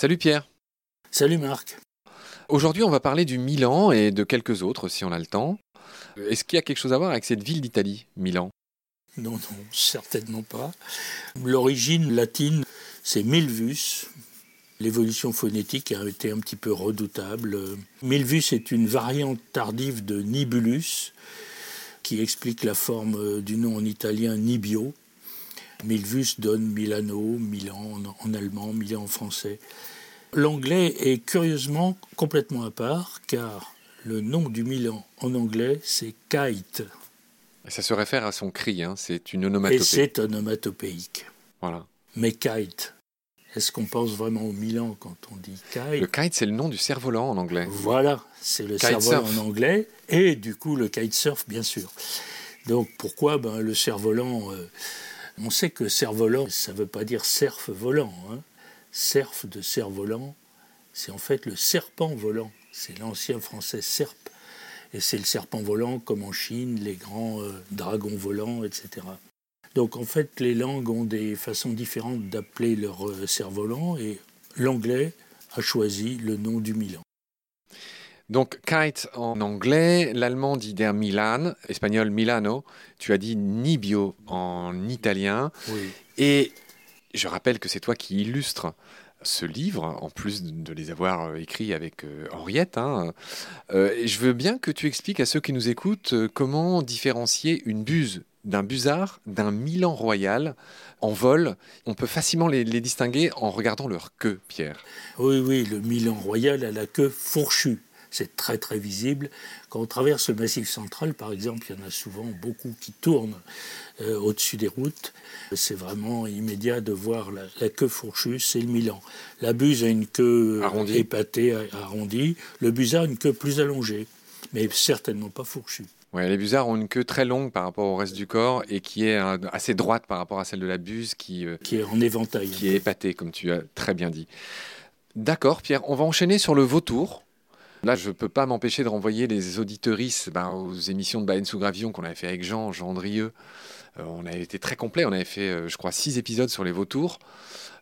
Salut Pierre. Salut Marc. Aujourd'hui, on va parler du Milan et de quelques autres si on a le temps. Est-ce qu'il y a quelque chose à voir avec cette ville d'Italie, Milan? Non, non, certainement pas. L'origine latine, c'est Milvus. L'évolution phonétique a été un petit peu redoutable. Milvus est une variante tardive de Nibulus qui explique la forme du nom en italien Nibio. Milvus donne Milano, Milan en allemand, Milan en français. L'anglais est curieusement complètement à part car le nom du Milan en anglais c'est kite. Ça se réfère à son cri, hein. c'est une onomatopée. Et c'est onomatopéique. Voilà. Mais kite, est-ce qu'on pense vraiment au Milan quand on dit kite? Le kite, c'est le nom du cerf-volant en anglais. Voilà, c'est le cerf-volant en anglais et du coup le kitesurf, bien sûr. Donc pourquoi? Ben, le cerf-volant euh, On sait que cerf-volant, ça ne veut pas dire cerf volant. Hein. Cerf de cerf-volant, c'est en fait le serpent volant. C'est l'ancien français serpe. Et c'est le serpent volant comme en Chine, les grands euh, dragons volants, etc. Donc en fait, les langues ont des façons différentes d'appeler leur euh, cerf-volant et l'anglais a choisi le nom du Milan. Donc kite en anglais, l'allemand dit der Milan, espagnol Milano, tu as dit Nibio en italien. Oui. Et je rappelle que c'est toi qui illustres ce livre, en plus de les avoir euh, écrits avec euh, Henriette. Hein. Euh, je veux bien que tu expliques à ceux qui nous écoutent comment différencier une buse d'un busard, d'un Milan royal en vol. On peut facilement les, les, distinguer en regardant leur queue, Pierre. Oui, oui, le Milan royal a la queue fourchue c'est très très visible. Quand on traverse le massif central, par exemple, il y en a souvent beaucoup qui tournent euh, au-dessus des routes. C'est vraiment immédiat de voir la, queue fourchue, c'est le Milan. La buse a une queue arrondie. épatée, arrondie. Le busard a une queue plus allongée, mais certainement pas fourchue. Ouais, les busards ont une queue très longue par rapport au reste du corps et qui est assez droite par rapport à celle de la buse qui, euh, qui est en éventail. Qui est épatée, comme tu as très bien dit. D'accord, Pierre, on va enchaîner sur le vautour. Là, je ne peux pas m'empêcher de renvoyer les auditeuristes ben, aux émissions de Baleine sous Gravion qu'on avait fait avec Jean, Jean Drieux. Euh, on avait été très complet, on avait fait, euh, je crois, six épisodes sur les vautours.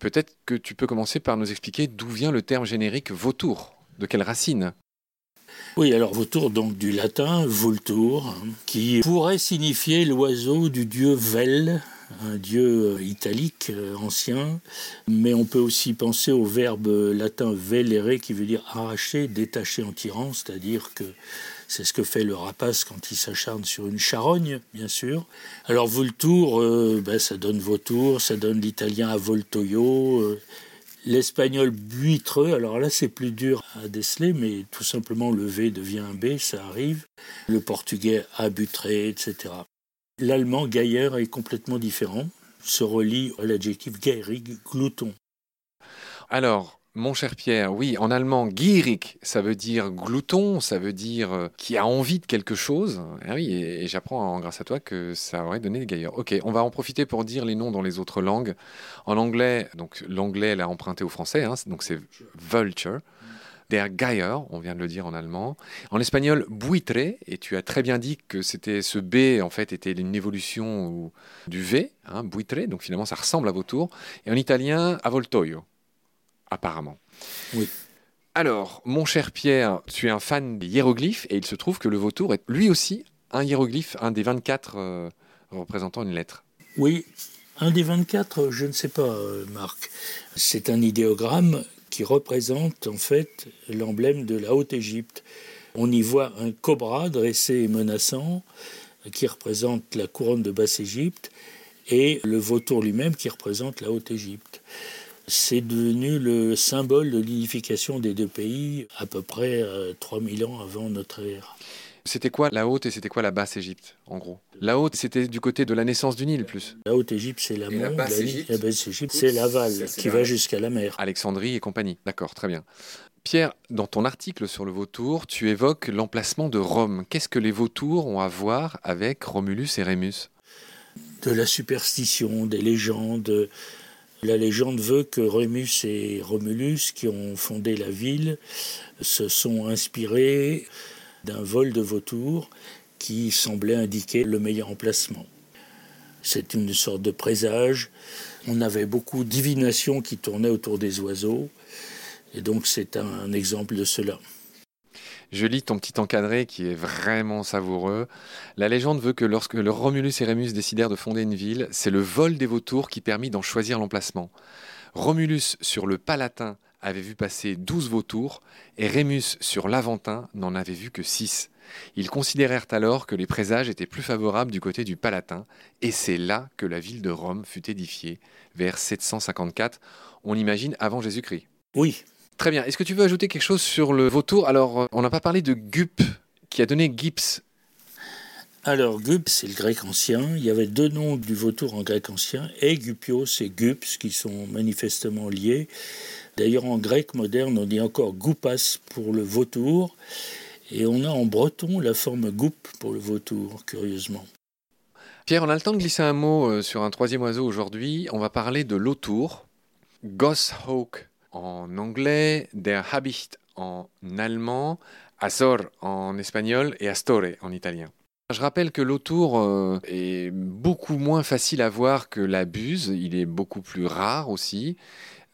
Peut-être que tu peux commencer par nous expliquer d'où vient le terme générique vautour, de quelle racine? Oui, alors vautour, donc du latin vultur, qui pourrait signifier l'oiseau du dieu Vel, un dieu euh, italique euh, ancien, mais on peut aussi penser au verbe latin velere qui veut dire arracher, détacher en tirant, c'est-à-dire que c'est ce que fait le rapace quand il s'acharne sur une charogne, bien sûr. Alors vultur, euh, ben, ça donne vautour, ça donne l'italien avoltoio, l'espagnol buitreux, alors là c'est plus dur à déceler, mais tout simplement le V devient un B, ça arrive. Le portugais abutré, etc. L'allemand Geier est complètement différent, se relie à l'adjectif geirig, glouton. Alors, mon cher Pierre, oui, en allemand, gierig, ça veut dire glouton, ça veut dire euh, qui a envie de quelque chose. Ah oui, et, j'apprends grâce à toi que ça aurait donné des gailleurs. Ok, on va en profiter pour dire les noms dans les autres langues. En anglais, donc l'anglais l'a emprunté au français, hein, donc c'est vulture. Der Geier, on vient de le dire en allemand. En espagnol, buitre, et tu as très bien dit que c'était ce B, en fait, était une évolution du V, hein, buitre, donc finalement ça ressemble à vautour. Et en italien, avoltoio, apparemment. Oui. Alors, mon cher Pierre, tu es un fan des hiéroglyphes, et il se trouve que le vautour est lui aussi un hiéroglyphe, un des 24 euh, représentant une lettre. Oui, un des 24, je ne sais pas, euh, Marc. C'est un idéogramme qui représente en fait l'emblème de la Haute-Égypte. On y voit un cobra dressé et menaçant qui représente la couronne de Basse-Égypte et le vautour lui-même qui représente la Haute-Égypte. C'est devenu le symbole de l'unification des deux pays à peu près 3000 euh, ans avant notre ère. C'était quoi la haute et c'était quoi la basse Égypte, en gros? La haute, c'était du côté de la naissance du Nil, plus. La haute Égypte, c'est la La basse Égypte, c'est l'aval, qui va jusqu'à la mer. Alexandrie et compagnie. D'accord, très bien. Pierre, dans ton article sur le vautour, tu évoques l'emplacement de Rome. Qu'est-ce que les vautours ont à voir avec Romulus et Rémus? De la superstition, des légendes. La légende veut que Rémus et Romulus, qui ont fondé la ville, se sont inspirés d'un vol de vautours qui semblait indiquer le meilleur emplacement. C'est une sorte de présage. On avait beaucoup de divinations qui tournaient autour des oiseaux. Et donc c'est un exemple de cela. Je lis ton petit encadré qui est vraiment savoureux. La légende veut que lorsque Romulus et Rémus décidèrent de fonder une ville, c'est le vol des vautours qui permit d'en choisir l'emplacement. Romulus sur le Palatin avait vu passer douze vautours et Rémus sur l'Aventin n'en avait vu que six. Ils considérèrent alors que les présages étaient plus favorables du côté du Palatin, et c'est là que la ville de Rome fut édifiée, vers 754, on imagine avant Jésus-Christ. Oui, Très bien. Est-ce que tu veux ajouter quelque chose sur le vautour? Alors, euh, on n'a pas parlé de Gup, qui a donné Gips. Alors, Gup, c'est le grec ancien. Il y avait deux noms du vautour en grec ancien, et Gupios et Gups, qui sont manifestement liés. D'ailleurs, en grec moderne, on dit encore Goupas pour le vautour, et on a en breton la forme Goup pour le vautour, curieusement. Pierre, on a le temps de glisser un mot euh, sur un troisième oiseau aujourd'hui. On va parler de l'autour. Goshawk en anglais, Der Habicht en allemand, Azor en espagnol et Astore en italien. Je rappelle que l'autour euh, est beaucoup moins facile à voir que la buse, il est beaucoup plus rare aussi.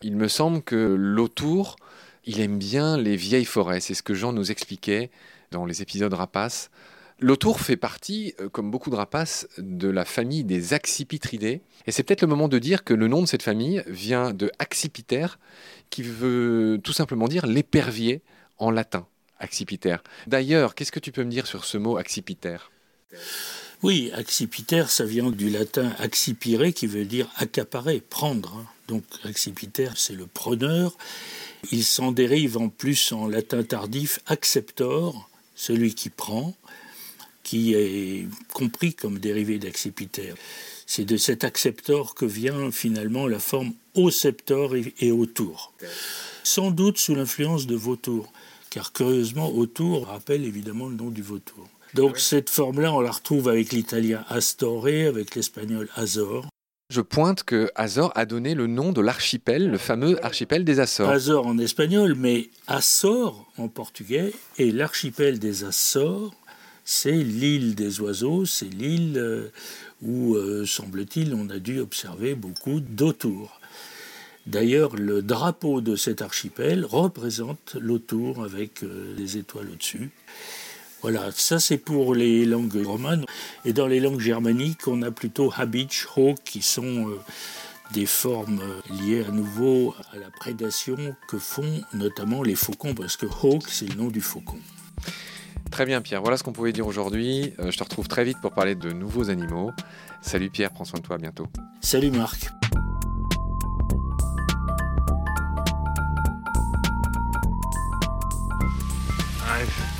Il me semble que l'autour, il aime bien les vieilles forêts, c'est ce que Jean nous expliquait dans les épisodes rapaces. L'autour fait partie, euh, comme beaucoup de rapaces, de la famille des accipitridés. Et c'est peut-être le moment de dire que le nom de cette famille vient de accipiter, qui veut tout simplement dire l'épervier en latin, accipiter. D'ailleurs, qu'est-ce que tu peux me dire sur ce mot accipiter? Oui, accipiter, ça vient du latin accipire, qui veut dire accaparer, prendre. Hein. Donc accipiter, c'est le preneur. Il s'en dérive en plus en latin tardif acceptor, celui qui prend qui est compris comme dérivé d'accipiter. C'est de cet acceptor que vient finalement la forme au-septor et autour. Sans doute sous l'influence de vautour, car curieusement, autour rappelle évidemment le nom du vautour. Donc cette forme-là, on la retrouve avec l'italien Astore, avec l'espagnol Azor. Je pointe que Azor a donné le nom de l'archipel, le fameux archipel des Açores. Azor en espagnol, mais Açores en portugais, et l'archipel des Açores c'est l'île des oiseaux, c'est l'île euh, où, euh, semble-t-il, on a dû observer beaucoup d'autours. D'ailleurs, le drapeau de cet archipel représente l'autour avec euh, les étoiles au-dessus. Voilà, ça c'est pour les langues romanes. Et dans les langues germaniques, on a plutôt Habich, Hawk, qui sont des formes liées à nouveau à la prédation que font notamment les faucons, parce que Hawk, c'est le nom du faucon. Très bien Pierre, voilà ce qu'on pouvait dire aujourd'hui. Euh, je te retrouve très vite pour parler de nouveaux animaux. Salut Pierre, prends soin de toi, à bientôt. Salut Marc. I've